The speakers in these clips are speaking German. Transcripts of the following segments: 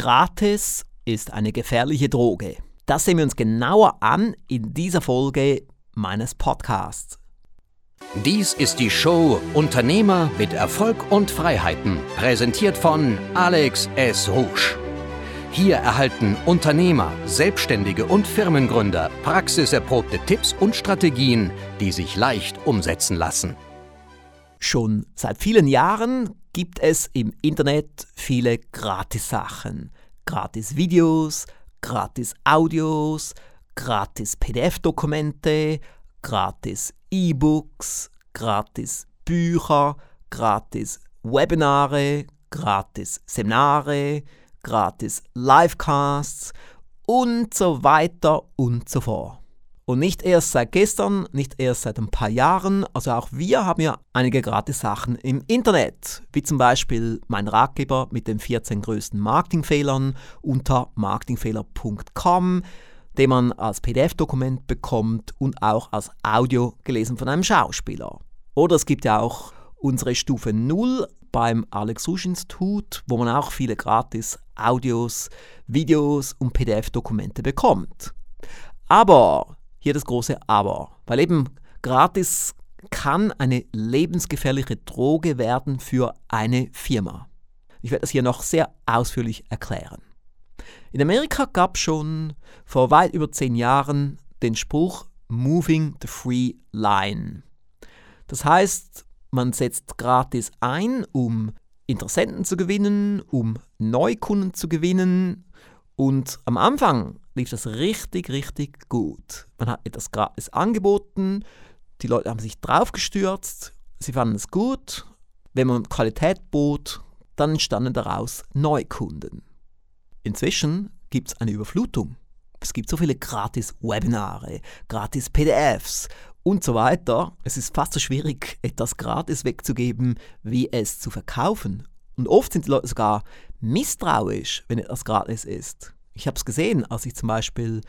Gratis ist eine gefährliche Droge. Das sehen wir uns genauer an in dieser Folge meines Podcasts. Dies ist die Show Unternehmer mit Erfolg und Freiheiten, präsentiert von Alex S. Rouge. Hier erhalten Unternehmer, Selbstständige und Firmengründer praxiserprobte Tipps und Strategien, die sich leicht umsetzen lassen. Schon seit vielen Jahren gibt es im Internet viele Gratis-Sachen. Gratis Videos, gratis Audios, gratis PDF-Dokumente, gratis E-Books, gratis Bücher, gratis Webinare, gratis Seminare, gratis Livecasts und so weiter und so fort. Und nicht erst seit gestern, nicht erst seit ein paar Jahren, also auch wir haben ja einige gratis Sachen im Internet, wie zum Beispiel mein Ratgeber mit den 14 größten Marketingfehlern unter marketingfehler.com, den man als PDF-Dokument bekommt und auch als Audio gelesen von einem Schauspieler. Oder es gibt ja auch unsere Stufe 0 beim Alex Rouge Institut, wo man auch viele gratis Audios, Videos und PDF-Dokumente bekommt. Aber hier das große Aber. Weil eben gratis kann eine lebensgefährliche Droge werden für eine Firma. Ich werde das hier noch sehr ausführlich erklären. In Amerika gab es schon vor weit über zehn Jahren den Spruch Moving the Free Line. Das heißt, man setzt gratis ein, um Interessenten zu gewinnen, um Neukunden zu gewinnen. Und am Anfang lief das richtig, richtig gut. Man hat etwas gratis angeboten, die Leute haben sich draufgestürzt, sie fanden es gut. Wenn man Qualität bot, dann entstanden daraus Neukunden. Inzwischen gibt es eine Überflutung. Es gibt so viele gratis Webinare, gratis PDFs und so weiter. Es ist fast so schwierig, etwas gratis wegzugeben, wie es zu verkaufen. Und oft sind die Leute sogar misstrauisch, wenn etwas gratis ist. Ich habe es gesehen, als ich zum Beispiel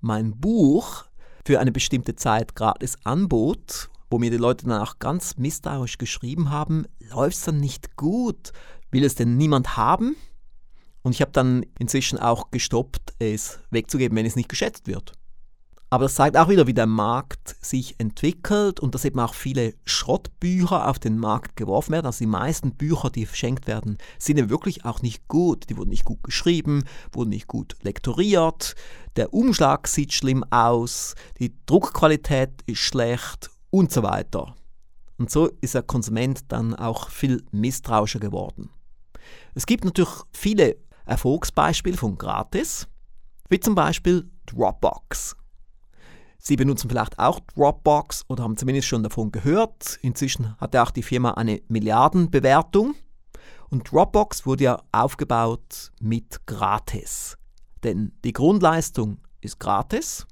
mein Buch für eine bestimmte Zeit gratis anbot, wo mir die Leute dann auch ganz misstrauisch geschrieben haben, läuft es dann nicht gut? Will es denn niemand haben? Und ich habe dann inzwischen auch gestoppt, es wegzugeben, wenn es nicht geschätzt wird. Aber das zeigt auch wieder, wie der Markt sich entwickelt und dass eben auch viele Schrottbücher auf den Markt geworfen werden. Also die meisten Bücher, die verschenkt werden, sind ja wirklich auch nicht gut. Die wurden nicht gut geschrieben, wurden nicht gut lektoriert, der Umschlag sieht schlimm aus, die Druckqualität ist schlecht und so weiter. Und so ist der Konsument dann auch viel misstrauischer geworden. Es gibt natürlich viele Erfolgsbeispiele von Gratis, wie zum Beispiel Dropbox. Sie benutzen vielleicht auch Dropbox oder haben zumindest schon davon gehört. Inzwischen hat ja auch die Firma eine Milliardenbewertung. Und Dropbox wurde ja aufgebaut mit Gratis. Denn die Grundleistung ist gratis.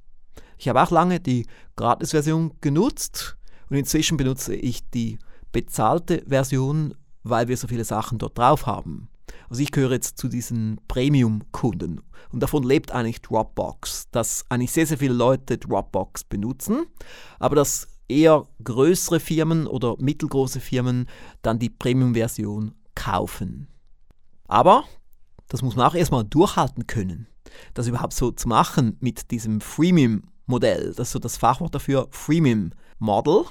Ich habe auch lange die Gratis-Version genutzt und inzwischen benutze ich die bezahlte Version, weil wir so viele Sachen dort drauf haben. Also ich gehöre jetzt zu diesen Premium-Kunden und davon lebt eigentlich Dropbox, dass eigentlich sehr, sehr viele Leute Dropbox benutzen, aber dass eher größere Firmen oder mittelgroße Firmen dann die Premium-Version kaufen. Aber das muss man auch erstmal durchhalten können, das überhaupt so zu machen mit diesem Freemium-Modell. Das ist so das Fachwort dafür, Freemium-Model.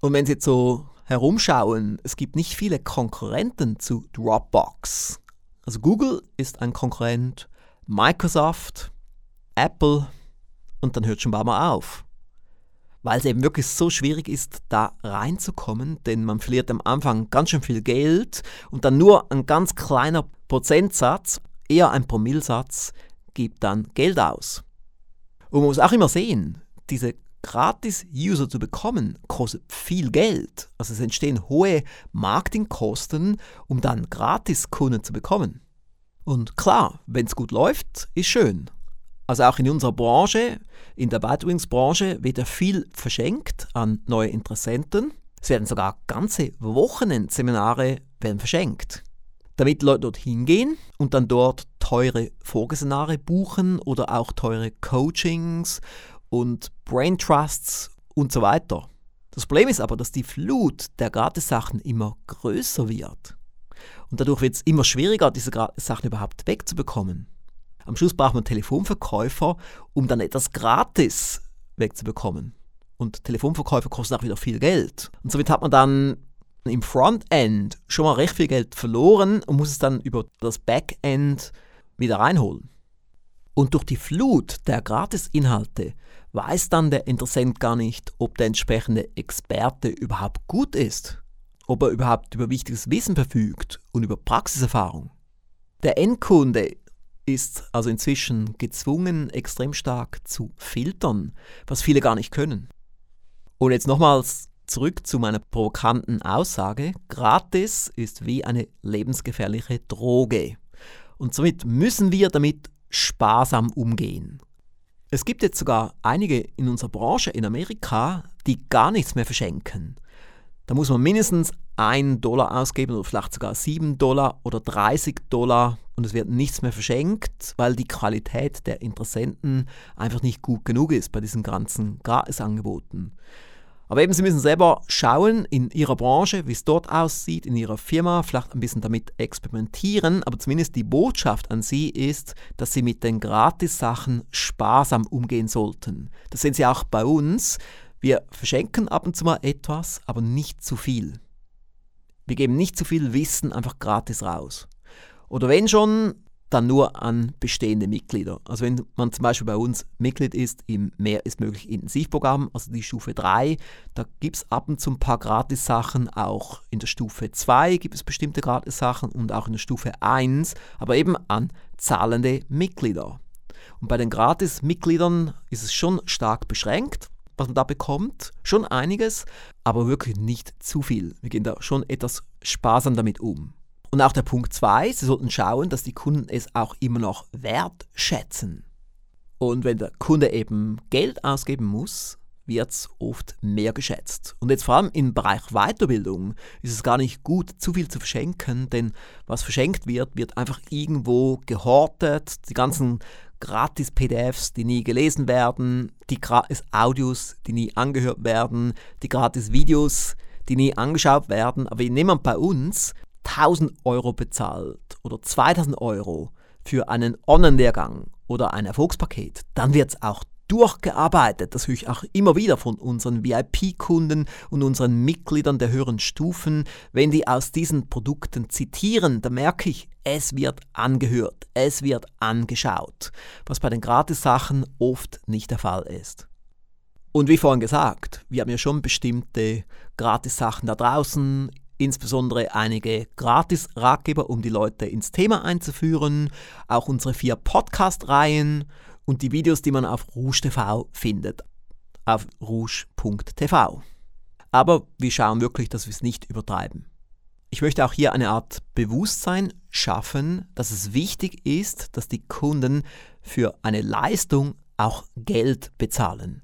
Und wenn Sie jetzt so herumschauen, es gibt nicht viele Konkurrenten zu Dropbox. Also Google ist ein Konkurrent, Microsoft, Apple und dann hört schon ein mal auf. Weil es eben wirklich so schwierig ist, da reinzukommen, denn man verliert am Anfang ganz schön viel Geld und dann nur ein ganz kleiner Prozentsatz, eher ein Promillsatz, gibt dann Geld aus. Und man muss auch immer sehen, diese Gratis-User zu bekommen, kostet viel Geld. Also es entstehen hohe Marketingkosten, um dann Gratis-Kunden zu bekommen. Und klar, wenn es gut läuft, ist schön. Also auch in unserer Branche, in der Weiterbildungsbranche, wird ja viel verschenkt an neue Interessenten. Es werden sogar ganze Wochenendseminare werden verschenkt. Damit Leute dort hingehen und dann dort teure Vorgeseminare buchen oder auch teure Coachings und Brain Trusts und so weiter. Das Problem ist aber, dass die Flut der Gratis-Sachen immer größer wird. Und dadurch wird es immer schwieriger, diese Sachen überhaupt wegzubekommen. Am Schluss braucht man Telefonverkäufer, um dann etwas gratis wegzubekommen. Und Telefonverkäufer kosten auch wieder viel Geld. Und somit hat man dann im Frontend schon mal recht viel Geld verloren und muss es dann über das Backend wieder reinholen. Und durch die Flut der Gratisinhalte weiß dann der Interessent gar nicht, ob der entsprechende Experte überhaupt gut ist, ob er überhaupt über wichtiges Wissen verfügt und über Praxiserfahrung. Der Endkunde ist also inzwischen gezwungen, extrem stark zu filtern, was viele gar nicht können. Und jetzt nochmals zurück zu meiner provokanten Aussage. Gratis ist wie eine lebensgefährliche Droge. Und somit müssen wir damit sparsam umgehen. Es gibt jetzt sogar einige in unserer Branche in Amerika, die gar nichts mehr verschenken. Da muss man mindestens 1 Dollar ausgeben oder vielleicht sogar 7 Dollar oder 30 Dollar und es wird nichts mehr verschenkt, weil die Qualität der Interessenten einfach nicht gut genug ist bei diesen ganzen Gratisangeboten. Aber eben, Sie müssen selber schauen in Ihrer Branche, wie es dort aussieht, in Ihrer Firma, vielleicht ein bisschen damit experimentieren, aber zumindest die Botschaft an Sie ist, dass Sie mit den Gratis-Sachen sparsam umgehen sollten. Das sehen Sie auch bei uns. Wir verschenken ab und zu mal etwas, aber nicht zu viel. Wir geben nicht zu viel Wissen einfach gratis raus. Oder wenn schon, dann nur an bestehende Mitglieder. Also wenn man zum Beispiel bei uns Mitglied ist im Mehr ist möglich Intensivprogramm, also die Stufe 3, da gibt es ab und zu ein paar Gratis-Sachen, auch in der Stufe 2 gibt es bestimmte Gratis-Sachen und auch in der Stufe 1, aber eben an zahlende Mitglieder. Und bei den Gratis-Mitgliedern ist es schon stark beschränkt, was man da bekommt, schon einiges, aber wirklich nicht zu viel. Wir gehen da schon etwas sparsam damit um. Und auch der Punkt 2, Sie sollten schauen, dass die Kunden es auch immer noch wertschätzen. Und wenn der Kunde eben Geld ausgeben muss, wird es oft mehr geschätzt. Und jetzt vor allem im Bereich Weiterbildung ist es gar nicht gut, zu viel zu verschenken, denn was verschenkt wird, wird einfach irgendwo gehortet. Die ganzen Gratis-PDFs, die nie gelesen werden, die Gratis-Audios, die nie angehört werden, die Gratis-Videos, die nie angeschaut werden. Aber wenn jemand bei uns 1000 Euro bezahlt oder 2000 Euro für einen Online-Lehrgang oder ein Erfolgspaket, dann wird es auch durchgearbeitet. Das höre ich auch immer wieder von unseren VIP-Kunden und unseren Mitgliedern der höheren Stufen. Wenn die aus diesen Produkten zitieren, dann merke ich, es wird angehört, es wird angeschaut, was bei den Gratis-Sachen oft nicht der Fall ist. Und wie vorhin gesagt, wir haben ja schon bestimmte Gratis-Sachen da draußen insbesondere einige Gratis-Ratgeber, um die Leute ins Thema einzuführen, auch unsere vier Podcast-Reihen und die Videos, die man auf Rouge TV findet, auf rouge.tv. Aber wir schauen wirklich, dass wir es nicht übertreiben. Ich möchte auch hier eine Art Bewusstsein schaffen, dass es wichtig ist, dass die Kunden für eine Leistung auch Geld bezahlen.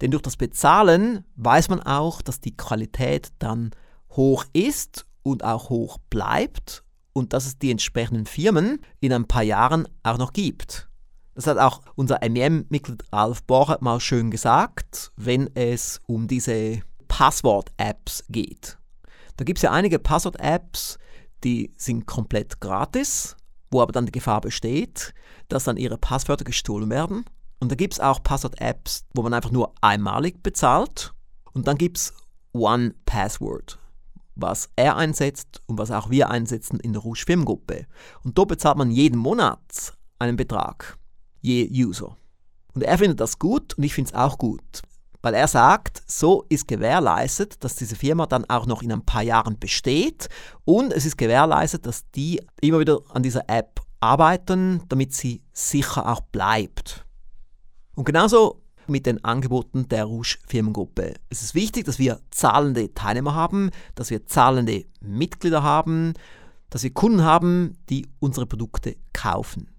Denn durch das Bezahlen weiß man auch, dass die Qualität dann hoch ist und auch hoch bleibt und dass es die entsprechenden Firmen in ein paar Jahren auch noch gibt. Das hat auch unser MEM-Mitglied Ralf Bocher mal schön gesagt, wenn es um diese Passwort-Apps geht. Da gibt es ja einige Passwort-Apps, die sind komplett gratis, wo aber dann die Gefahr besteht, dass dann ihre Passwörter gestohlen werden. Und da gibt es auch Passwort-Apps, wo man einfach nur einmalig bezahlt. Und dann gibt es One Password was er einsetzt und was auch wir einsetzen in der Rouge Firmengruppe. Und da bezahlt man jeden Monat einen Betrag, je User. Und er findet das gut und ich finde es auch gut, weil er sagt, so ist gewährleistet, dass diese Firma dann auch noch in ein paar Jahren besteht und es ist gewährleistet, dass die immer wieder an dieser App arbeiten, damit sie sicher auch bleibt. Und genauso mit den Angeboten der Rouge Firmengruppe. Es ist wichtig, dass wir zahlende Teilnehmer haben, dass wir zahlende Mitglieder haben, dass wir Kunden haben, die unsere Produkte kaufen.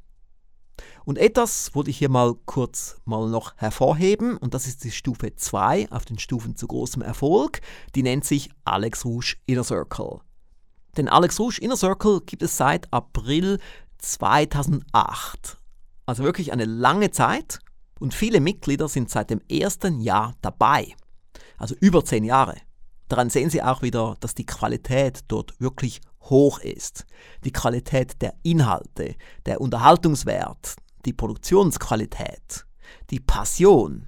Und etwas wollte ich hier mal kurz mal noch hervorheben und das ist die Stufe 2 auf den Stufen zu großem Erfolg. Die nennt sich Alex Rouge Inner Circle. Den Alex Rouge Inner Circle gibt es seit April 2008. Also wirklich eine lange Zeit und viele Mitglieder sind seit dem ersten Jahr dabei, also über zehn Jahre. Daran sehen Sie auch wieder, dass die Qualität dort wirklich hoch ist. Die Qualität der Inhalte, der Unterhaltungswert, die Produktionsqualität, die Passion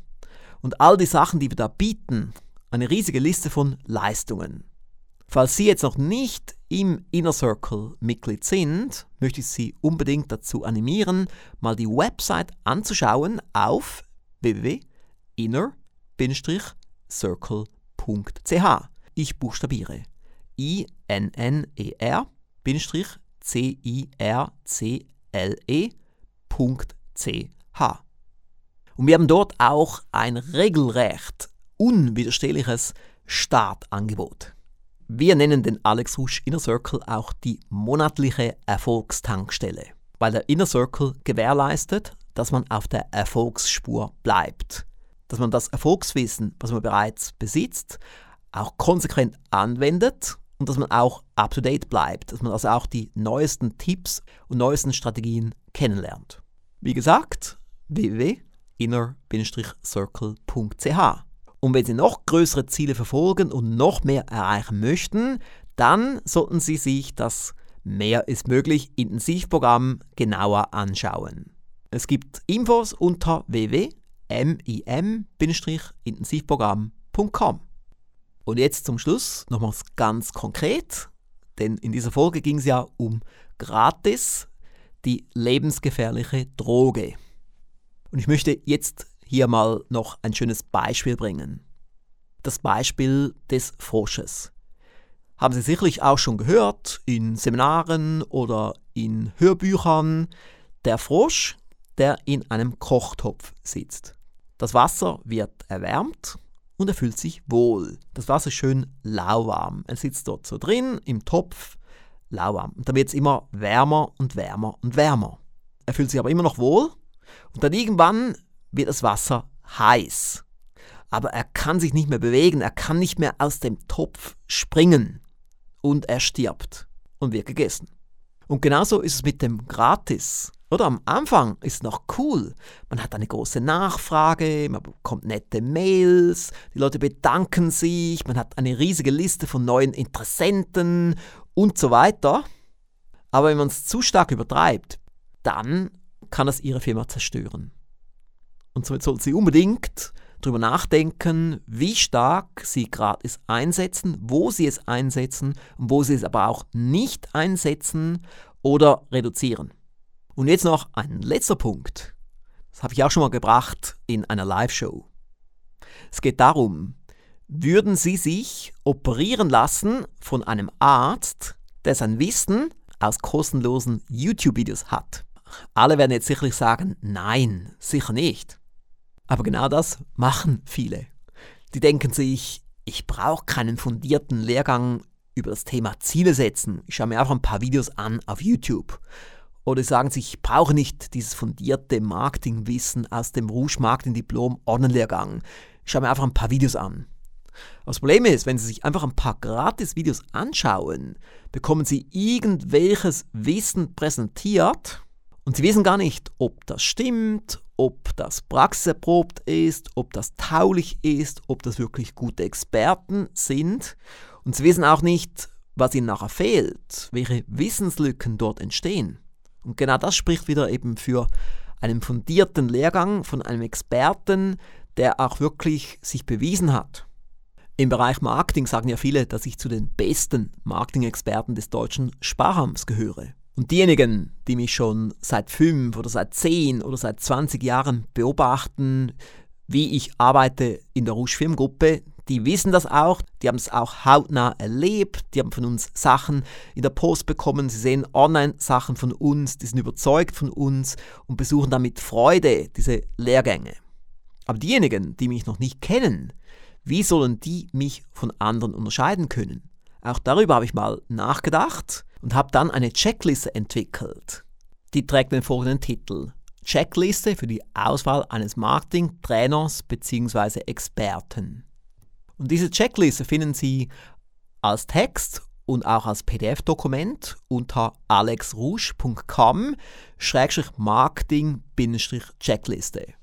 und all die Sachen, die wir da bieten, eine riesige Liste von Leistungen. Falls Sie jetzt noch nicht im Inner Circle Mitglied sind, möchte ich Sie unbedingt dazu animieren, mal die Website anzuschauen auf www.inner-circle.ch. Ich buchstabiere I-N-N-E-R-C-I-R-C-L-E.ch. Und wir haben dort auch ein regelrecht unwiderstehliches Startangebot. Wir nennen den Alex Rusch Inner Circle auch die monatliche Erfolgstankstelle, weil der Inner Circle gewährleistet, dass man auf der Erfolgsspur bleibt, dass man das Erfolgswissen, was man bereits besitzt, auch konsequent anwendet und dass man auch up-to-date bleibt, dass man also auch die neuesten Tipps und neuesten Strategien kennenlernt. Wie gesagt, www.inner-circle.ch und wenn Sie noch größere Ziele verfolgen und noch mehr erreichen möchten, dann sollten Sie sich das Mehr ist möglich Intensivprogramm genauer anschauen. Es gibt Infos unter www.mim-intensivprogramm.com. Und jetzt zum Schluss nochmals ganz konkret, denn in dieser Folge ging es ja um gratis die lebensgefährliche Droge. Und ich möchte jetzt hier mal noch ein schönes Beispiel bringen. Das Beispiel des Frosches. Haben Sie sicherlich auch schon gehört in Seminaren oder in Hörbüchern. Der Frosch, der in einem Kochtopf sitzt. Das Wasser wird erwärmt und er fühlt sich wohl. Das Wasser ist schön lauwarm. Er sitzt dort so drin im Topf, lauwarm. Und dann wird es immer wärmer und wärmer und wärmer. Er fühlt sich aber immer noch wohl und dann irgendwann wird das Wasser heiß. Aber er kann sich nicht mehr bewegen, er kann nicht mehr aus dem Topf springen. Und er stirbt und wird gegessen. Und genauso ist es mit dem Gratis. Oder am Anfang ist es noch cool. Man hat eine große Nachfrage, man bekommt nette Mails, die Leute bedanken sich, man hat eine riesige Liste von neuen Interessenten und so weiter. Aber wenn man es zu stark übertreibt, dann kann das ihre Firma zerstören. Und somit sollten Sie unbedingt darüber nachdenken, wie stark Sie gratis einsetzen, wo Sie es einsetzen und wo Sie es aber auch nicht einsetzen oder reduzieren. Und jetzt noch ein letzter Punkt. Das habe ich auch schon mal gebracht in einer Live-Show. Es geht darum, würden Sie sich operieren lassen von einem Arzt, der sein Wissen aus kostenlosen YouTube-Videos hat? Alle werden jetzt sicherlich sagen, nein, sicher nicht. Aber genau das machen viele. Die denken sich, ich brauche keinen fundierten Lehrgang über das Thema Ziele setzen. Ich schaue mir einfach ein paar Videos an auf YouTube. Oder sagen sich, ich brauche nicht dieses fundierte Marketingwissen aus dem Rouge Marketing Diplom Online-Lehrgang. Ich schaue mir einfach ein paar Videos an. Das Problem ist, wenn Sie sich einfach ein paar Gratis-Videos anschauen, bekommen Sie irgendwelches Wissen präsentiert und Sie wissen gar nicht, ob das stimmt, ob das praxiserprobt ist, ob das taulich ist, ob das wirklich gute Experten sind. Und sie wissen auch nicht, was ihnen nachher fehlt, welche Wissenslücken dort entstehen. Und genau das spricht wieder eben für einen fundierten Lehrgang von einem Experten, der auch wirklich sich bewiesen hat. Im Bereich Marketing sagen ja viele, dass ich zu den besten Marketing-Experten des deutschen Sparhams gehöre. Und diejenigen, die mich schon seit fünf oder seit zehn oder seit 20 Jahren beobachten, wie ich arbeite in der Rouge Firmengruppe, die wissen das auch, die haben es auch hautnah erlebt, die haben von uns Sachen in der Post bekommen, sie sehen Online-Sachen von uns, die sind überzeugt von uns und besuchen damit Freude diese Lehrgänge. Aber diejenigen, die mich noch nicht kennen, wie sollen die mich von anderen unterscheiden können? Auch darüber habe ich mal nachgedacht und habe dann eine Checkliste entwickelt. Die trägt den folgenden Titel. Checkliste für die Auswahl eines Marketing-Trainers bzw. Experten. Und diese Checkliste finden Sie als Text und auch als PDF-Dokument unter alexrouge.com-marketing-checkliste.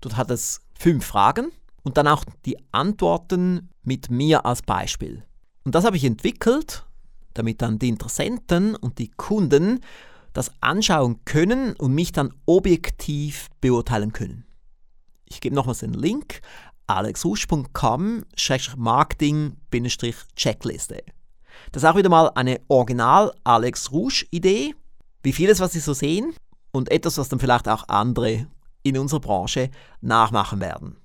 Dort hat es fünf Fragen und dann auch die Antworten mit mir als Beispiel. Und das habe ich entwickelt damit dann die Interessenten und die Kunden das anschauen können und mich dann objektiv beurteilen können. Ich gebe nochmals den Link alexrusch.com-marketing-checkliste. Das ist auch wieder mal eine Original Alex Rouge Idee, wie vieles, was Sie so sehen und etwas, was dann vielleicht auch andere in unserer Branche nachmachen werden.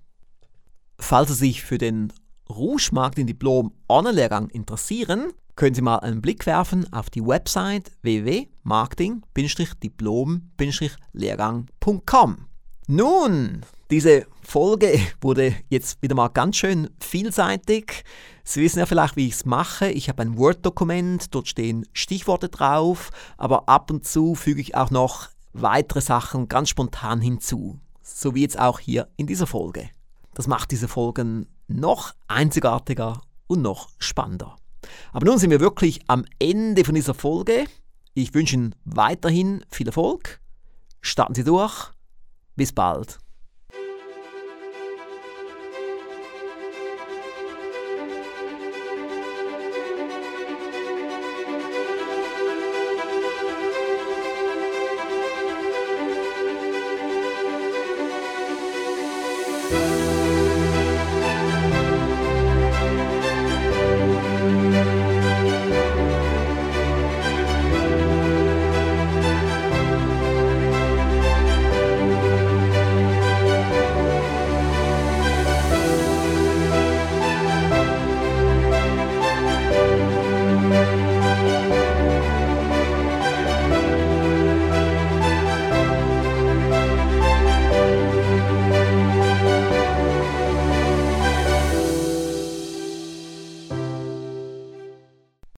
Falls Sie sich für den Rouge Marketing Diplom Online-Lehrgang interessieren, können Sie mal einen Blick werfen auf die Website www.marketing-diplom-lehrgang.com. Nun, diese Folge wurde jetzt wieder mal ganz schön vielseitig. Sie wissen ja vielleicht, wie ich es mache. Ich habe ein Word-Dokument, dort stehen Stichworte drauf, aber ab und zu füge ich auch noch weitere Sachen ganz spontan hinzu. So wie jetzt auch hier in dieser Folge. Das macht diese Folgen noch einzigartiger und noch spannender. Aber nun sind wir wirklich am Ende von dieser Folge. Ich wünsche Ihnen weiterhin viel Erfolg. Starten Sie durch. Bis bald.